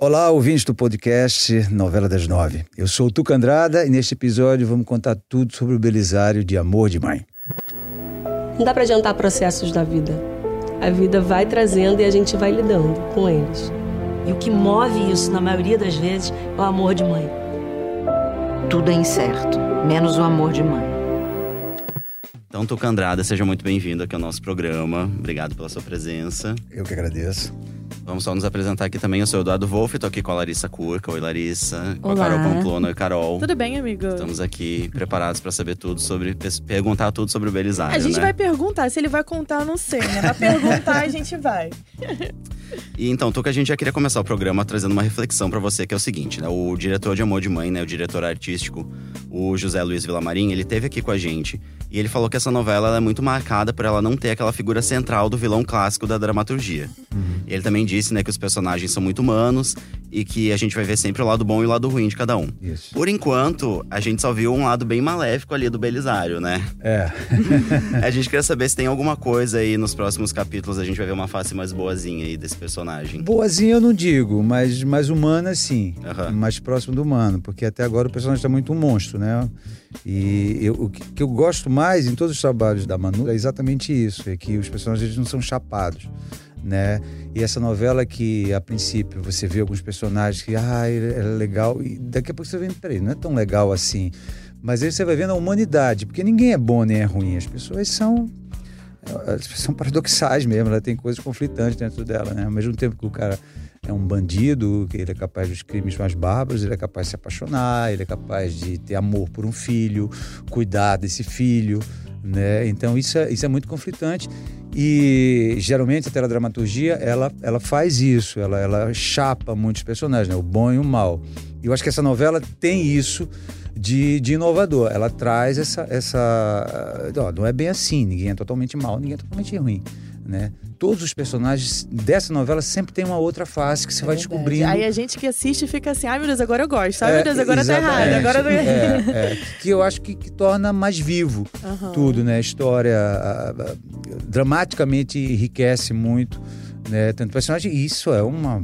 Olá, ouvintes do podcast Novela das Nove. Eu sou o Tuca Andrada e neste episódio vamos contar tudo sobre o Belisário de Amor de Mãe. Não dá para adiantar processos da vida. A vida vai trazendo e a gente vai lidando com eles. E o que move isso, na maioria das vezes, é o amor de mãe. Tudo é incerto, menos o amor de mãe. Então, Tuca Andrada, seja muito bem-vindo aqui ao nosso programa. Obrigado pela sua presença. Eu que agradeço. Vamos só nos apresentar aqui também. Eu sou o Eduardo Wolff, tô aqui com a Larissa Curca. Oi, Larissa. Com Olá. a Carol Pamplona. Oi, Carol. Tudo bem, amigo? Estamos aqui preparados para saber tudo sobre. perguntar tudo sobre o Belisário. A gente né? vai perguntar. Se ele vai contar, eu não sei, né? Pra perguntar, a gente vai. E então, Tuca, a gente já queria começar o programa trazendo uma reflexão para você, que é o seguinte, né? O diretor de Amor de Mãe, né? O diretor artístico, o José Luiz Vilamarim, ele teve aqui com a gente. E ele falou que essa novela ela é muito marcada por ela não ter aquela figura central do vilão clássico da dramaturgia. E ele também disse, né, que os personagens são muito humanos e que a gente vai ver sempre o lado bom e o lado ruim de cada um. Isso. Por enquanto, a gente só viu um lado bem maléfico ali do Belisário, né? É. A gente queria saber se tem alguma coisa aí nos próximos capítulos, a gente vai ver uma face mais boazinha aí desse personagem. Boazinha eu não digo, mas mais humana sim. Aham. Mais próximo do humano, porque até agora o personagem está muito um monstro, né? E eu- o que eu gosto mais em todos os trabalhos da Manu é exatamente isso, é que os personagens não são chapados. Né? E essa novela que a princípio você vê alguns personagens que ah, é legal e daqui a pouco você vê, peraí, não é tão legal assim. Mas aí você vai vendo a humanidade, porque ninguém é bom nem é ruim, as pessoas são são paradoxais mesmo, ela tem coisas conflitantes dentro dela, né? Ao mesmo tempo que o cara é um bandido, que ele é capaz dos crimes mais bárbaros, ele é capaz de se apaixonar, ele é capaz de ter amor por um filho, cuidar desse filho, né? Então isso é, isso é muito conflitante e geralmente a teledramaturgia ela, ela faz isso, ela, ela chapa muitos personagens, né? o bom e o mal. E eu acho que essa novela tem isso de, de inovador. Ela traz essa. essa ó, não é bem assim, ninguém é totalmente mal, ninguém é totalmente ruim. Né? Todos os personagens dessa novela sempre tem uma outra face que você vai descobrindo. Aí a gente que assiste fica assim, ai meu Deus, agora eu gosto. Ai meu É, Deus, agora tá errado. Agora não... é, é, que eu acho que, que torna mais vivo Aham. tudo, né? A história ah, ah, dramaticamente enriquece muito, né? Tanto personagem. E isso é uma,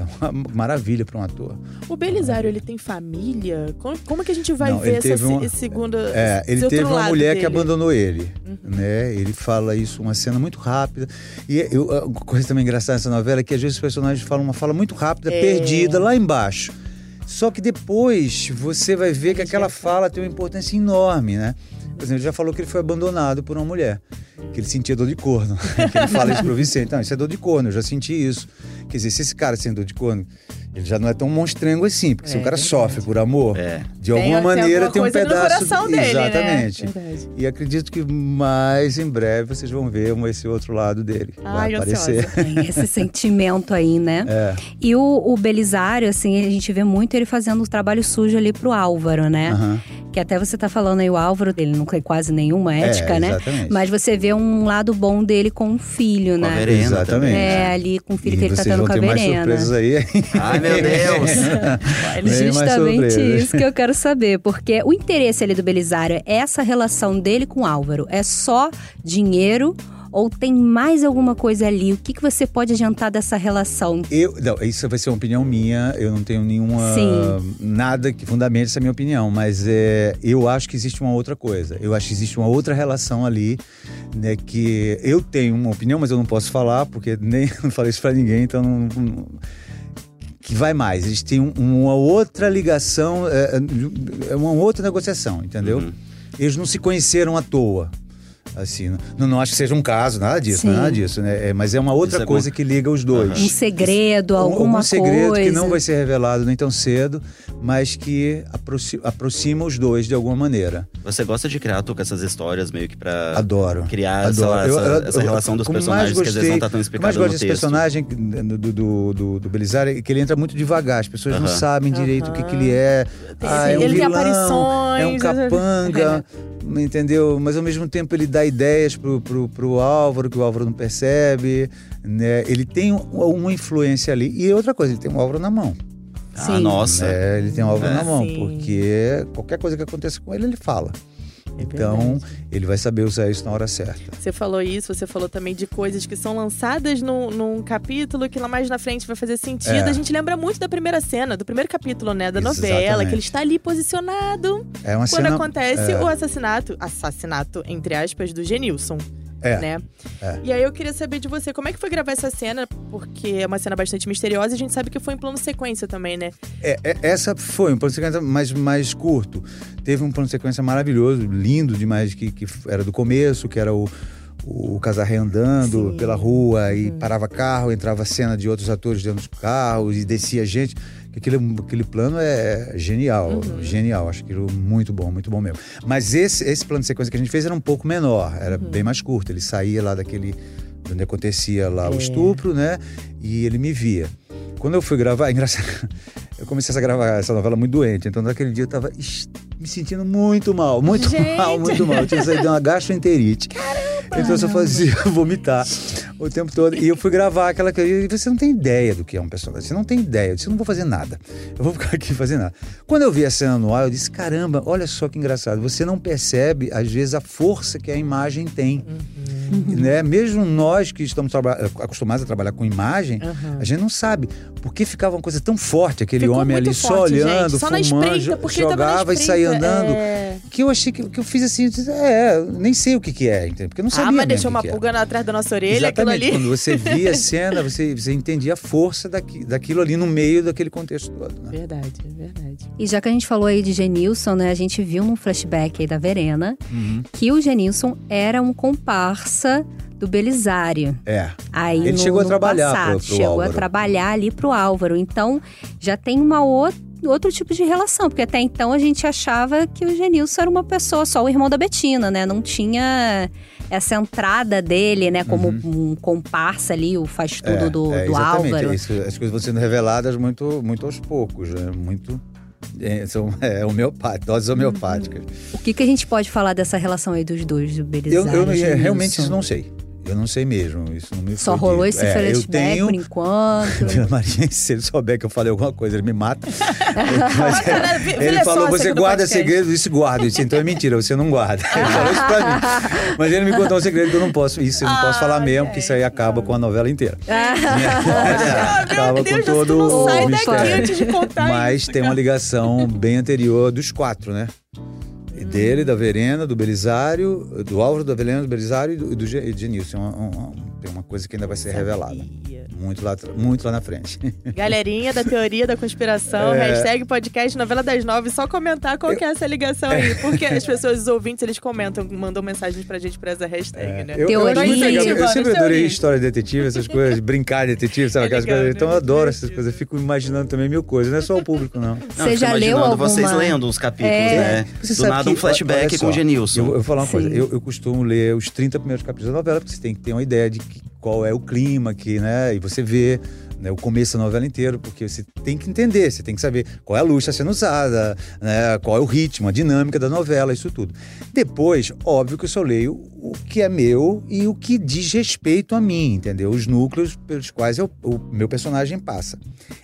é uma maravilha para um ator. O Belisário, ele tem família? Como, como que a gente vai Não, ver essa uma- esse segundo É, esse ele teve uma mulher que dele? Uhum. abandonou ele, né? Ele fala isso, uma cena muito rápida. E eu, uma coisa também engraçada nessa novela é que às vezes os personagens falam uma fala muito rápida, É. perdida lá embaixo. Só que depois você vai ver que aquela fala tem uma importância enorme, né? Por exemplo, ele já falou que ele foi abandonado por uma mulher, que ele sentia dor de corno. que ele fala isso pro Vicente. Não, isso é dor de corno, eu já senti isso. Quer dizer, se esse cara tem dor de corno, ele já não é tão monstrengo assim, porque se É, o cara verdade. sofre por amor, É. de Tem- alguma tem maneira alguma tem um coisa no pedaço. coração dele, né? Exatamente. Verdade. E acredito que mais em breve vocês vão ver esse outro lado dele. Ai, vai aparecer. Tem esse sentimento aí, né? É. E o, o Belisário, assim, a gente vê muito ele fazendo o trabalho sujo ali pro Álvaro, né? aham. Que até você tá falando aí, o Álvaro, ele não tem quase nenhuma ética, É, né? exatamente. Mas você vê um lado bom dele com o filho, Com a né? Verena Exatamente. É, ali com o filho E que ele tá tendo com a ter mais Verena. surpresas aí. Ai, meu Deus! Bem mais Justamente isso que eu quero saber, porque o interesse ali do Belisário é essa relação dele com o Álvaro. É só dinheiro ou tem mais alguma coisa ali? O que, que você pode adiantar dessa relação? Eu, não, isso vai ser uma opinião minha, eu não tenho nenhuma. Sim. nada que fundamente essa minha opinião, mas é, eu acho que existe uma outra coisa. Eu acho que existe uma outra relação ali, né? Que eu tenho uma opinião, mas eu não posso falar, porque nem não falei isso pra ninguém, então não. não- que vai mais, eles têm um- uma outra ligação, é, é uma outra negociação, entendeu? Uhum. Eles não se conheceram à toa. Assim, não, não acho que seja um caso, nada disso, Sim. nada disso, né? É, mas é uma outra é coisa bom. que liga os dois. Um segredo, Um- alguma algum segredo coisa. que não vai ser revelado nem tão cedo, mas que aproxima, aproxima os dois de alguma maneira. Você gosta de criar, Tuca, essas histórias meio que pra Adoro. criar sei Adoro. lá, Eu- essa, eu- essa eu- relação dos personagens que às vezes não tá tão gostei- que mais gosto desse texto. personagem do, do, do, do, do Belisário é que ele entra muito devagar. As pessoas não Aham. sabem direito o que, que ele é. Tem- Ah, é um ele tem vilão, aparições, É um capanga. entendeu? Mas ao mesmo tempo ele dá ideias pro, pro, pro Álvaro, que o Álvaro não percebe. Né? Ele tem um- uma influência ali. E outra coisa, ele tem um Álvaro na mão. Ah, Sim. nossa. É, ele tem um Álvaro É. na mão, Sim. porque qualquer coisa que aconteça com ele, ele fala. É então, ele vai saber usar isso na hora certa. Você falou isso, você falou também de coisas que são lançadas num, num capítulo que lá mais na frente vai fazer sentido. É. A gente lembra muito da primeira cena, do primeiro capítulo, né? Da novela, Exatamente. que ele está ali posicionado É uma quando cena. acontece é. o assassinato, assassinato, entre aspas, do Genilson. É. Né? É. E aí eu queria saber de você, como é que foi gravar essa cena? Porque é uma cena bastante misteriosa e a gente sabe que foi em plano sequência também, né? É, é, essa foi um plano sequência mais, mais curto. Teve um plano sequência maravilhoso, lindo demais, que, que era do começo, que era o, o Casarré andando Sim. pela rua e parava carro, entrava cena de outros atores dentro dos carros e descia gente. Que Aquele, aquele plano é genial, genial. Acho aquilo muito bom, muito bom mesmo. Mas esse, esse plano de sequência que a gente fez era um pouco menor, era bem mais curto. Ele saía lá daquele. onde acontecia lá o estupro, né? E ele me via. Quando eu fui gravar, é engraçado. Eu comecei a gravar essa novela muito doente, então naquele dia eu tava me sentindo muito mal, muito Gente! mal, muito mal. Eu tinha saído de uma gastroenterite. Então eu só fazia vomitar o tempo todo. E eu fui gravar aquela que e você não tem ideia do que é um personagem. Você não tem ideia. Eu disse, não vou fazer nada. Eu vou ficar aqui fazendo nada. Quando eu vi a cena no ar, eu disse, caramba, olha só que engraçado. Você não percebe, às vezes, a força que a imagem tem. Né? Mesmo nós que estamos acostumados a trabalhar com imagem, a gente não sabe. Por que ficava uma coisa tão forte, aquele Ficou homem ali só forte, olhando, gente. Só fumando, espreita, jogava e saía andando. É. Que eu achei que, que eu fiz assim, eu disse, é, nem sei o que, que é, entendeu? Porque eu não sabia Ah, mas deixou uma que pulga atrás da nossa orelha, Exatamente. Ali. Quando você via a cena, você, você entendia a força daqui, daquilo ali no meio daquele contexto todo. Né? Verdade, verdade. E já que a gente falou aí de Genilson, né? A gente viu num flashback aí da Verena Uhum. que o Genilson era um comparsa do Belisário. É. Aí Ele no, chegou a trabalhar passado, pro- pro chegou Álvaro. a trabalhar ali pro Álvaro. Então já tem uma outra outro tipo de relação, porque até então a gente achava que o Genilson era uma pessoa só o irmão da Betina, né? Não tinha essa entrada dele, né, como um comparsa ali, o faz tudo é, do, é, do. Álvaro. Isso, as coisas vão sendo reveladas muito, muito aos poucos, né? Muito. É, são é, homeopáticas, doses homeopáticas. O que, que a gente pode falar dessa relação aí dos dois, do Eu, Belisário eu e Genilson? realmente isso não sei. Eu não sei mesmo. Isso não me Só rolou esse é, Eu flashback tenho. por enquanto. Vila Maria, se ele souber que eu falei alguma coisa, ele me mata. Mas, é, ele Vila é falou: você guarda podcast." segredo, isso guarda. Eu disse, então é mentira, você não guarda. Ele falou isso pra mim. Mas ele me contou um segredo que eu não posso. Isso eu não posso falar mesmo, porque isso aí acaba com a novela inteira. Ah, acaba Deus, com todo o mistério. Mas isso, tem uma ligação bem anterior dos quatro, né? Dele, da Verena, do Belisário, do Álvaro, da Verena, do Belisário e do, e do Ge- de Nilson. Um- um- um- tem uma coisa que ainda vai ser revelada. Muito lá, muito lá na frente. Galerinha da teoria da conspiração, É. hashtag podcast novela das nove, só comentar qual que é essa ligação aí. Porque as pessoas, os ouvintes, eles comentam, mandam mensagens pra gente por essa hashtag, né? Eu, eu, acho muito Teoria. legal. eu sempre Teoria. adorei história de detetive, essas coisas, brincar de detetive, sabe? É legal, coisas. Então eu né? adoro essas coisas. Eu fico imaginando também mil coisas. Não é só o público, não. Não, Você eu já leu alguma... vocês lendo os capítulos, É. né? Você Do nada que- um flashback com o Genilson. Eu, eu vou falar uma Sim. coisa. Eu, eu costumo ler os 30 primeiros capítulos da novela, porque você tem que ter uma ideia de que- qual é o clima aqui, né? E você vê né, o começo da novela inteiro, porque você tem que entender, você tem que saber qual é a luz que está sendo usada, né? qual é o ritmo, a dinâmica da novela, isso tudo. Depois, óbvio que eu só leio o que é meu e o que diz respeito a mim, entendeu? Os núcleos pelos quais eu- o meu personagem passa.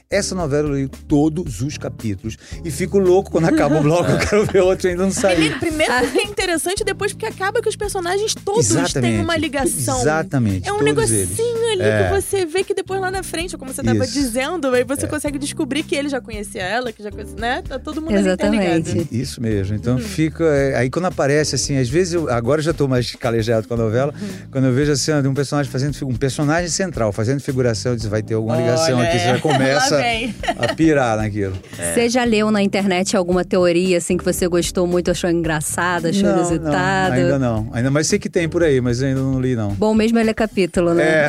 Essa novela eu leio todos os capítulos e fico louco quando acaba o bloco, eu quero ver outro e ainda não saiu. Menino, primeiro porque é interessante, depois porque acaba que os personagens todos têm uma ligação. Exatamente. É um todos negocinho eles. ali É. que você vê que depois lá na frente, como você estava Isso. dizendo, aí você consegue descobrir que ele já conhecia ela, que já conhecia, né? Tá todo mundo ali Exatamente. interligado. Isso mesmo. Então fica. é, Aí quando aparece, assim, às vezes eu. Agora eu já tô mais calejado com a novela. Uhum. Quando eu vejo assim, um personagem fazendo. Um personagem central fazendo figuração, eu disse, vai ter alguma ligação Olha, aqui. Você já é. Começa a pirar naquilo. Você já leu na internet alguma teoria assim que você gostou muito, achou engraçada, achou Não, não, inusitada? ainda não. Ainda mais sei que tem por aí, mas eu ainda não li, não. Bom mesmo é ler capítulo, né?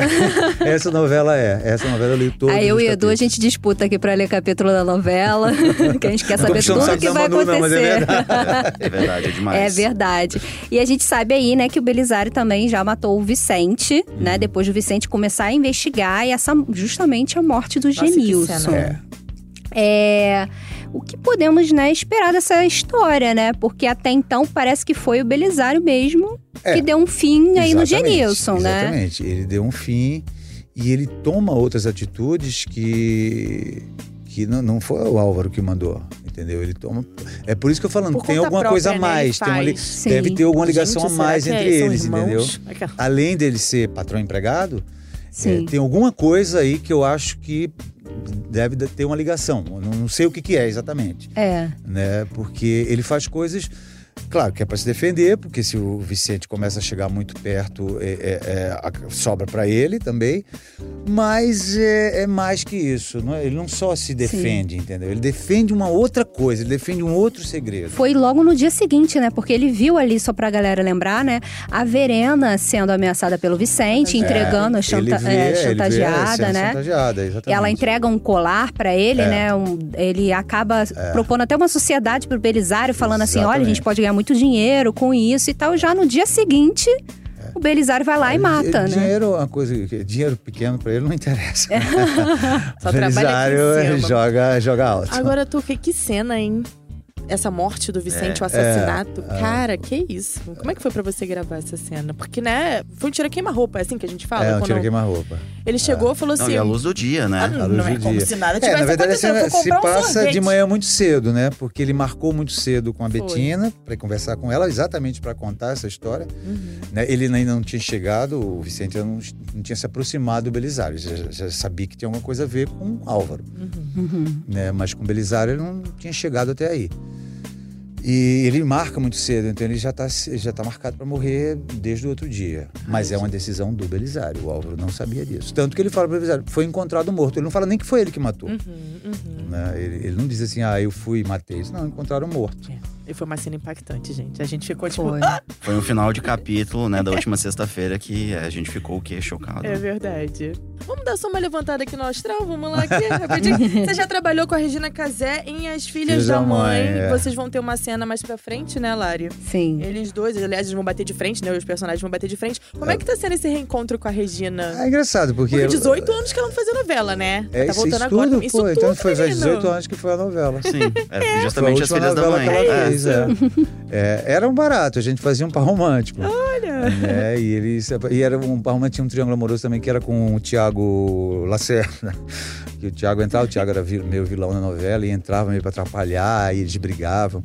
É, essa novela é. Essa novela eu li todos Aí eu os e Edu, a gente disputa aqui pra ler capítulo da novela, que a gente quer Não saber tudo que vai Manu, não, mas é acontecer. verdade. É verdade, é demais. É verdade. E a gente sabe aí, né, que o Belisário também já matou o Vicente, né? Uhum. Depois do Vicente começar a investigar e essa justamente a morte do Nossa, Genilson. Cena. É. É, o que podemos, né, esperar dessa história, né? Porque até então parece que foi o Belisário mesmo É. que deu um fim aí no Exatamente, Genilson, né? Exatamente. Ele deu um fim e ele toma outras atitudes que, que não, não foi o Álvaro que mandou. entendeu? Ele toma. É por isso que eu falando, Por tem alguma própria, coisa a né, mais. ele tem uma. Sim. Deve ter alguma ligação Gente, a mais é- entre são eles, entendeu? Aquela- Além dele ser patrão empregado, é, tem alguma coisa aí que eu acho que deve ter uma ligação. Eu não sei o que, que é exatamente, É. né? Porque ele faz coisas. Claro que é para se defender, porque se o Vicente começa a chegar muito perto, é, é- é, sobra para ele também. Mas é, é mais que isso. Não é? Ele não só se defende, entendeu? Ele defende uma outra coisa, ele defende um outro segredo. Foi logo no dia seguinte, né? Porque ele viu ali, só pra galera lembrar, né? A Verena sendo ameaçada pelo Vicente, entregando, É, chanta- vê- é, vê chantageada, né? Chantageada, exatamente. Ela entrega um colar pra ele, É. né? um- ele acaba propondo até uma sociedade pro Belisário, falando assim: olha, a gente Exatamente. pode ganhar muito dinheiro com isso e tal. Já no dia seguinte, o Belisário vai lá e mata, né? Dinheiro é uma coisa dinheiro pequeno para ele não interessa. Só o trabalha Belisário joga, joga alto. Agora, tu, que, que cena, hein? Essa morte do Vicente, É, o assassinato. Cara, que isso? Como é que foi pra você gravar essa cena? Porque, né, foi um tira queima-roupa, é assim que a gente fala? é, um tira queima-roupa. Ele chegou e falou Não, assim... e a luz do dia, né? Ah, A não, luz não é do como dia. se nada É, tivesse na verdade, acontecido. Eu assim, se um passa sorvete. de manhã muito cedo, né? Porque ele marcou muito cedo com a Foi. Betina para conversar com ela, exatamente para contar essa história. Uhum. Né? Ele ainda não tinha chegado, o Vicente ainda não, não tinha se aproximado do Belisário. Já, já sabia que tinha alguma coisa a ver com o Álvaro. Uhum. né? Mas com o Belisário ele não tinha chegado até aí. E ele marca muito cedo, então ele já está já tá marcado para morrer desde o outro dia. Mas é uma decisão do Belisário. O Álvaro não sabia disso. Tanto que ele fala para o Belisário: foi encontrado morto. Ele não fala nem que foi ele que matou. Uhum, uhum. né? Ele, ele não diz assim: ah, eu fui e matei. Não, encontraram morto. E foi uma cena impactante, gente. A gente ficou tipo. Foi. "Ah!" Foi um final de capítulo, né, da última sexta-feira que a gente ficou o quê? Chocado. É verdade. Vamos dar só uma levantada aqui no astral? Vamos lá aqui, rapidinho. Você já trabalhou com a Regina Casé em As Filhas, Filhas da, Mãe. Mãe, é. Vocês vão ter uma cena mais pra frente, né, Lari? Sim. Eles dois, aliás, eles vão bater de frente, né? Os personagens vão bater de frente. Como é, que tá sendo esse reencontro com a Regina? É engraçado, porque. Porque 18 anos que ela não fazia novela, né? É, tá isso, voltando isso agora. tudo, isso pô, tudo, então foi faz menino. 18 anos que foi a novela. Sim, é, Foi a justamente as filhas da novela mãe. que ela É. fez, é. É, era um barato, a gente fazia um par romântico. Olha! Né? E eles e era um par romântico, tinha um triângulo amoroso também que era com o Tiago Lacerda. Que o Tiago entrava, o Tiago era meio vilão na novela e entrava meio para atrapalhar, e eles brigavam.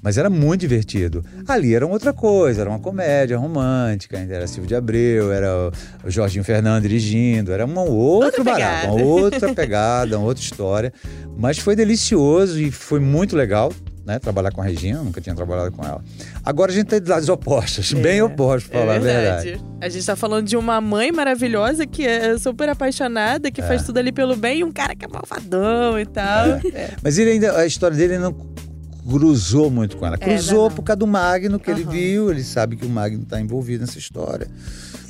Mas era muito divertido. Ali era outra coisa, era uma comédia romântica, ainda era Silvio de Abreu, era o Jorginho Fernando dirigindo, era um outro Outra barato, uma pegada. outra pegada, uma outra história. Mas foi delicioso e foi muito legal. Né, trabalhar com a Regina, nunca tinha trabalhado com ela. Agora a gente tá de lados opostos, bem opostos, pra falar é a verdade. verdade. A gente tá falando de uma mãe maravilhosa que é super apaixonada, que É. faz tudo ali pelo bem, e um cara que é malvadão e tal. É. Mas ele ainda, a história dele não cruzou muito com ela. É, Cruzou não. por causa do Magno que ele Aham. viu, ele sabe que o Magno está envolvido nessa história.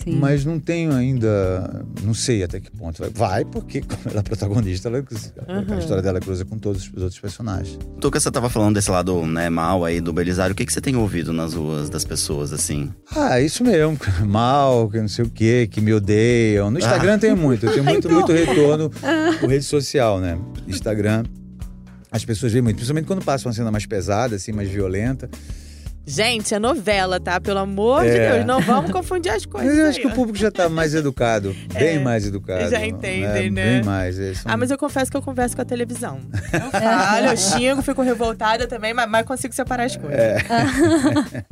Sim. Mas não tenho ainda, não sei até que ponto vai. Vai, porque como ela é protagonista, ela, Aham. a história dela cruza com todos os outros personagens. Tuca, você tava falando desse lado, né, mal aí do Belisário. O que, que você tem ouvido nas ruas das pessoas, assim? Ah, isso mesmo. Mal, que não sei o quê, que me odeiam. No Instagram tem muito, eu tenho muito, muito retorno com rede social, né? Instagram. As pessoas veem muito, principalmente quando passa uma cena mais pesada, assim, mais violenta. Gente, é novela, tá? Pelo amor de É. Deus, não vamos confundir as coisas. Mas eu acho aí, que o ó. público já está mais educado, bem É, mais educado. já entendem, né? Bem mais. eles são- Ah, mas eu confesso que eu converso com a televisão. Eu falo, eu xingo, fico revoltada também, mas, mas consigo separar as coisas. É.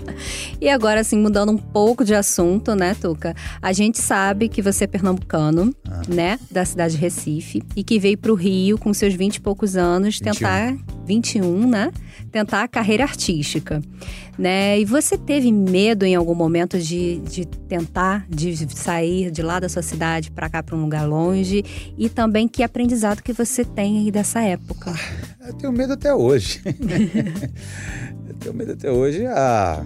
E agora, assim, mudando um pouco de assunto, né, Tuca? A gente sabe que você é pernambucano, Ah. né, da cidade de Recife, e que veio pro Rio com seus 20 e poucos anos 21. tentar. 21, né? Tentar a carreira artística. Né? E você teve medo em algum momento de, de tentar, de sair de lá da sua cidade para cá, para um lugar longe? E também que aprendizado que você tem aí dessa época? Eu tenho medo até hoje. eu tenho medo até hoje. Ah,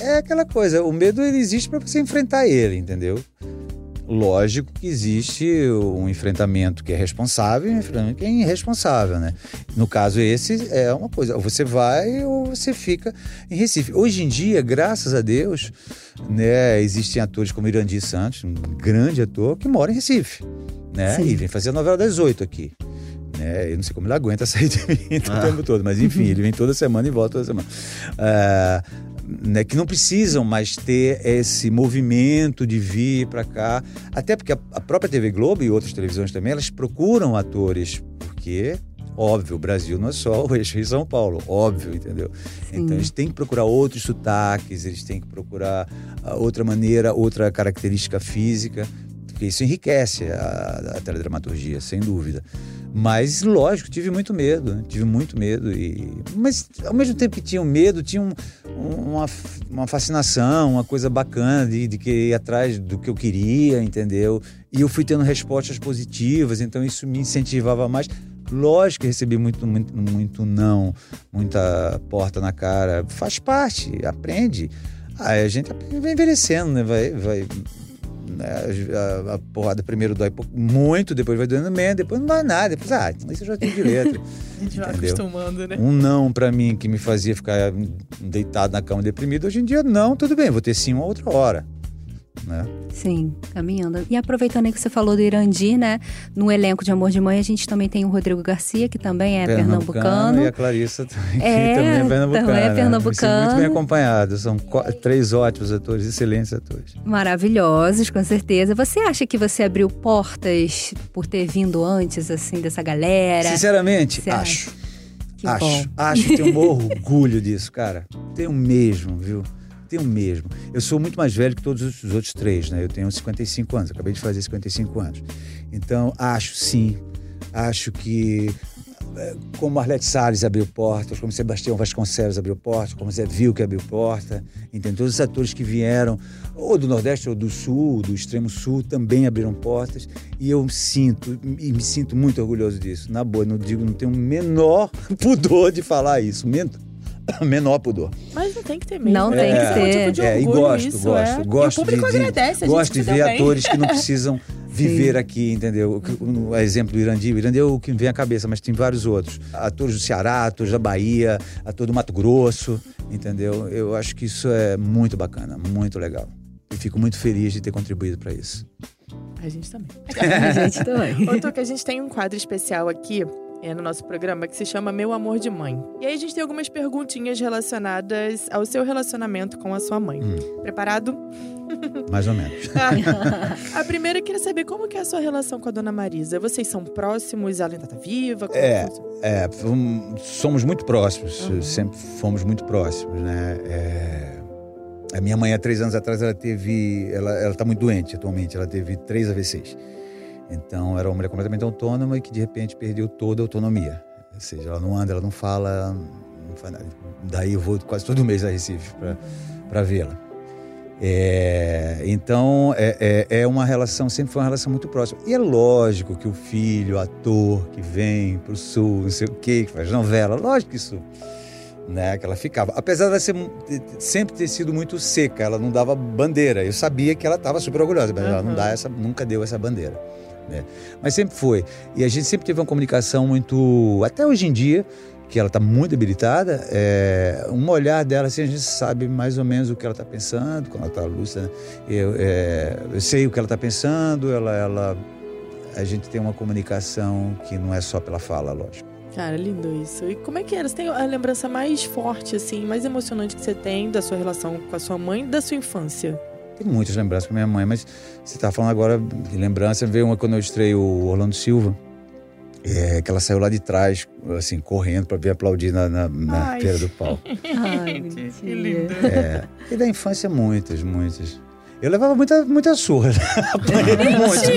é aquela coisa, o medo ele existe para você enfrentar ele, entendeu? Lógico que existe um enfrentamento que é responsável e um enfrentamento que é irresponsável, né? No caso esse é uma coisa, ou você vai ou você fica em Recife. Hoje em dia, graças a Deus, né, existem atores como Irandir Santos, um grande ator que mora em Recife, né? Sim. E vem fazer a novela das oito aqui. Né? Eu não sei como ele aguenta sair de mim o Ah. tempo todo, mas enfim, ele vem toda semana e volta toda semana. Ah, né, que não precisam mais ter esse movimento de vir para cá, até porque a, própria TV Globo e outras televisões também, elas procuram atores, porque Óbvio, o Brasil não é só o eixo Rio-São Paulo, óbvio, entendeu? Sim. Então eles têm que procurar outros sotaques, eles têm que procurar ah, outra maneira, outra característica física, porque isso enriquece a, a teledramaturgia, sem dúvida. Mas, lógico, tive muito medo, né? tive muito medo. E... Mas, ao mesmo tempo que tinha um medo, tinha um- um- uma, uma fascinação, uma coisa bacana de, de querer ir atrás do que eu queria, entendeu? E eu fui tendo respostas positivas, então isso me incentivava mais. Lógico que recebi muito, muito, muito não, muita porta na cara. Faz parte, aprende. Aí a gente vai envelhecendo, né? Vai, vai? A, a porrada primeiro dói muito, depois vai doendo menos, depois não dói nada. Depois, ah, isso eu já tenho de letra. A gente vai Entendeu? acostumando, né? Um não pra mim que me fazia ficar deitado na cama deprimido, hoje em dia não, tudo bem, vou ter sim uma outra hora. Né? Sim, caminhando. E aproveitando aí que você falou do Irandi, né? No elenco de Amor de Mãe, a gente também tem o Rodrigo Garcia, que também é pernambucano. E a Clarissa também, que É, também é pernambucana. também é pernambucano. sinto muito bem acompanhado. São três ótimos atores, excelentes atores. Maravilhosos, com certeza. Você acha que você abriu portas por ter vindo antes, assim, dessa galera? Sinceramente, Você acho. Acho. Acho que tenho um orgulho disso, cara. Tenho mesmo, viu? Tenho mesmo. Eu sou muito mais velho que todos os outros três, né? Eu tenho 55 anos, acabei de fazer 55 anos. Então, acho sim. Acho que eh, como Arlete Salles abriu portas, como Sebastião Vasconcelos abriu portas, como Zé Vilke abriu porta, entende? Todos os atores que vieram, ou do Nordeste ou do Sul, do Extremo Sul, também abriram portas. E eu sinto, e me sinto muito orgulhoso disso. Na boa, não digo, não tenho o menor pudor de falar isso. Men- Menor pudor. Mas não tem que ter mesmo. Não tem que Esse é um ter. tipo de É, e gosto, isso, gosto, é. gosto e o público de, de- agradece, a gosto de ver bem. atores que não precisam viver aqui, entendeu? O que- O exemplo do Irandi, o Irandi é o que me vem à cabeça, mas tem vários outros. Atores do Ceará, atores da Bahia, ator do Mato Grosso, entendeu? Eu acho que isso é muito bacana, muito legal. E fico muito feliz de ter contribuído para isso. A gente também. A gente também. Ô, Tuca, a gente tem um quadro especial aqui é, no nosso programa que se chama Meu Amor de Mãe. E aí a gente tem algumas perguntinhas relacionadas ao seu relacionamento com a sua mãe. Hum. Preparado? Mais ou menos. a primeira eu queria saber como que é a sua relação com a dona Marisa. Vocês são próximos? Ela ainda tá viva? Como É. É, somos muito próximos, Uhum. sempre fomos muito próximos, né? É, a minha mãe, há três anos atrás, ela teve. Ela, ela tá muito doente atualmente, ela teve três AVCs. Então, era uma mulher completamente autônoma e que de repente perdeu toda a autonomia. Ou seja, ela não anda, ela não fala, não faz nada. Daí eu vou quase todo mês a Recife para vê-la. É, então, é, é, é uma relação, sempre foi uma relação muito próxima. E é lógico que o filho, ator que vem pro sul, não sei o quê, que faz novela, lógico que isso, né, que ela ficava. Apesar dela ser, sempre ter sido muito seca, ela não dava bandeira. Eu sabia que ela estava super orgulhosa, mas ela não Uhum. dá essa, nunca deu essa bandeira. Né? Mas sempre foi. E a gente sempre teve uma comunicação muito. Até hoje em dia, que ela está muito debilitada, é, um olhar dela, assim, a gente sabe mais ou menos o que ela está pensando, quando ela está lúcida. né? Eu, é, eu sei o que ela está pensando, ela, ela, a gente tem uma comunicação que não é só pela fala, lógico. Cara, lindo isso. E como é que era? Você tem a lembrança mais forte, assim, mais emocionante que você tem da sua relação com a sua mãe da sua infância? Tem muitas lembranças com minha mãe, mas você está falando agora de lembrança, veio uma quando eu estrei o Orlando Silva. É, que ela saiu lá de trás, assim, correndo para vir aplaudir na, na, na do pau. Ai, Que lindo. É, e da infância, muitas, muitas. Eu levava muita, muita surra. Apanhei muito.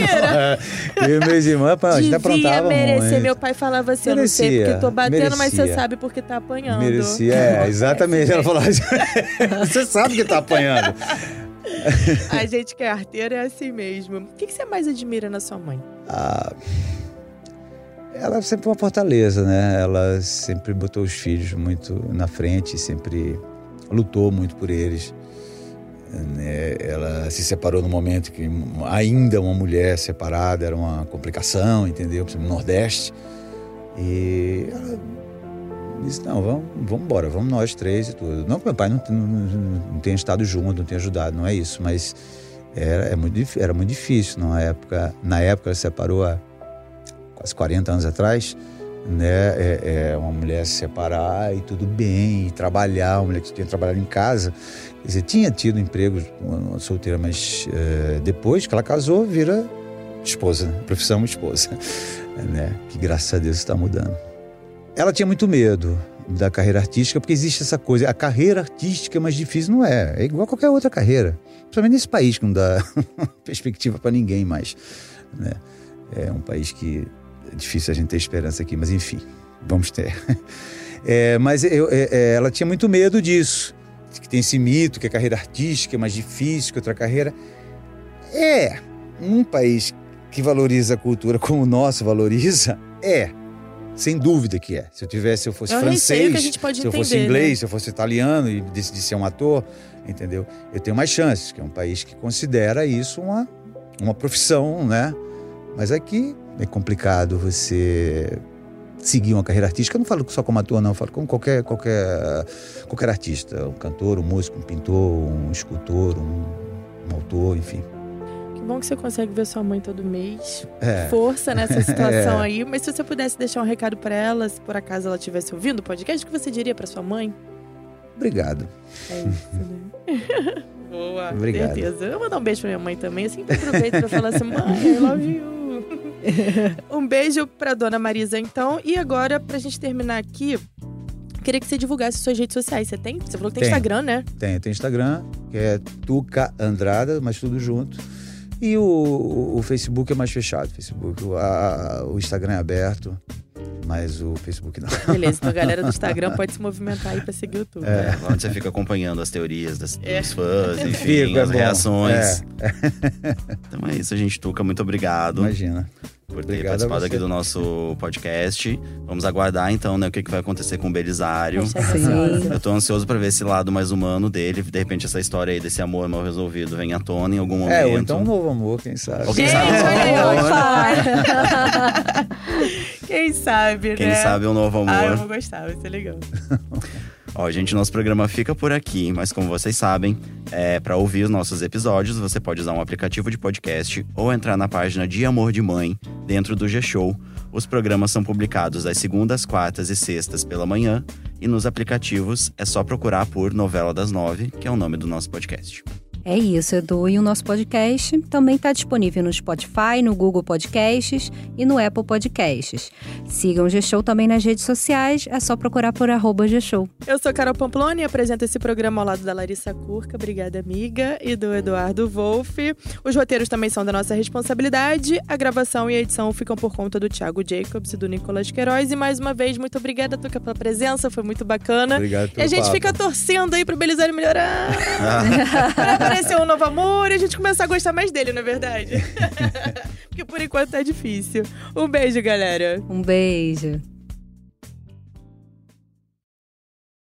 Eu e meus irmãos, a gente aprontava merecer. muito. Meu pai falava assim, eu não sei Merecia, porque tô batendo, mas você merecia. sabe porque tá apanhando. Merecia, é, exatamente. Ela falava assim, você sabe que tá apanhando. A gente que é arteira é assim mesmo. O que, que você mais admira na sua mãe? Ah, ela sempre foi uma fortaleza, né? Ela sempre botou os filhos muito na frente, sempre lutou muito por eles. né? Ela se separou no momento que ainda uma mulher separada era uma complicação, entendeu? No Nordeste. E ela disse, não, vamos, vamos embora, vamos nós três e tudo. Não que meu pai não, não, não tenha estado junto, não tenha ajudado, não é isso, mas era, é muito, era muito difícil na época. Na época ela se separou há quase 40 anos atrás, né? É, é uma mulher se separar e tudo bem, e trabalhar, uma mulher que tinha trabalhado em casa. Quer dizer, tinha tido emprego solteira, mas é, depois que ela casou, vira esposa, né? profissão esposa, né? Que graças a Deus está mudando. Ela tinha muito medo da carreira artística, porque existe essa coisa, a carreira artística é mais difícil, não é? É igual a qualquer outra carreira. Principalmente nesse país que não dá perspectiva para ninguém mais. Né? É um país que é difícil a gente ter esperança aqui, mas enfim, vamos ter. É, mas eu, é, é, ela tinha muito medo disso, que tem esse mito que a carreira artística é mais difícil que outra carreira. É, um país que valoriza a cultura como o nosso valoriza, é. Sem dúvida que é. Se eu tivesse, se eu fosse É francês, se eu fosse entender, inglês, né? se eu fosse italiano e decidir ser um ator, entendeu? Eu tenho mais chances, que é um país que considera isso uma, uma profissão, né? Mas aqui é complicado você seguir uma carreira artística. Eu não falo só como ator, não. Eu falo como qualquer, qualquer, qualquer artista. Um cantor, um músico, um pintor, um escultor, um, um autor, enfim. Bom que você consegue ver sua mãe todo mês. É. Força nessa situação aí. Mas se você pudesse deixar um recado pra ela, se por acaso ela estivesse ouvindo o podcast, o que você diria pra sua mãe? Obrigado. É isso, né? Boa, Obrigado. certeza. Eu vou mandar um beijo pra minha mãe também. Eu sempre aproveito pra falar assim, mãe, I love you. um beijo pra dona Marisa, então. E agora, pra gente terminar aqui, queria que você divulgasse suas redes sociais. Você tem? Você falou que tem Tenho. Instagram, né? Tem, tem Instagram, que é Tuca Andrada, mas tudo junto. E o, o Facebook é mais fechado. Facebook, a- o Instagram é aberto, mas o Facebook não. Beleza, então a galera do Instagram pode se movimentar aí pra seguir o tudo. É, onde você fica acompanhando as teorias das, É. dos fãs, enfim, Fica, as bom. reações. É, Então é isso, gente. Tuca, muito obrigado imagina. por ter Obrigado participado aqui do nosso podcast. Vamos aguardar então, né, o que, que vai acontecer com o Belisário. Sim. Eu tô ansioso pra ver esse lado mais humano dele. De repente, essa história aí desse amor mal resolvido vem à tona em algum momento. É, ou então um novo amor, quem sabe. Ou quem Gente, sabe um novo amor. Quem sabe, Quem né? sabe um novo amor. Ah, eu vou gostar, vai ser legal. Ó, gente, nosso programa fica por aqui, mas como vocês sabem, é, para ouvir os nossos episódios, você pode usar um aplicativo de podcast ou entrar na página de Amor de Mãe, dentro do G-Show. Os programas são publicados às segundas, quartas e sextas pela manhã, e nos aplicativos é só procurar por Novela das Nove, que é o nome do nosso podcast. É isso, Edu. E o nosso podcast também está disponível no Spotify, no Google Podcasts e no Apple Podcasts. Sigam o G-Show também nas redes sociais, é só procurar por arroba G-Show. Eu sou Carol Pamploni e apresento esse programa ao lado da Larissa Curca, obrigada amiga, e do Eduardo Wolff. Os roteiros também são da nossa responsabilidade. A gravação e a edição ficam por conta do Thiago Jacobs e do Nicolas Queiroz. E mais uma vez, muito obrigada, Tuca, pela presença, foi muito bacana. Obrigado E a gente papo. fica torcendo aí pro Belisário melhorar. aparecer um novo amor e a gente começar a gostar mais dele, não é verdade? Porque por enquanto tá difícil. Um beijo, galera. Um beijo.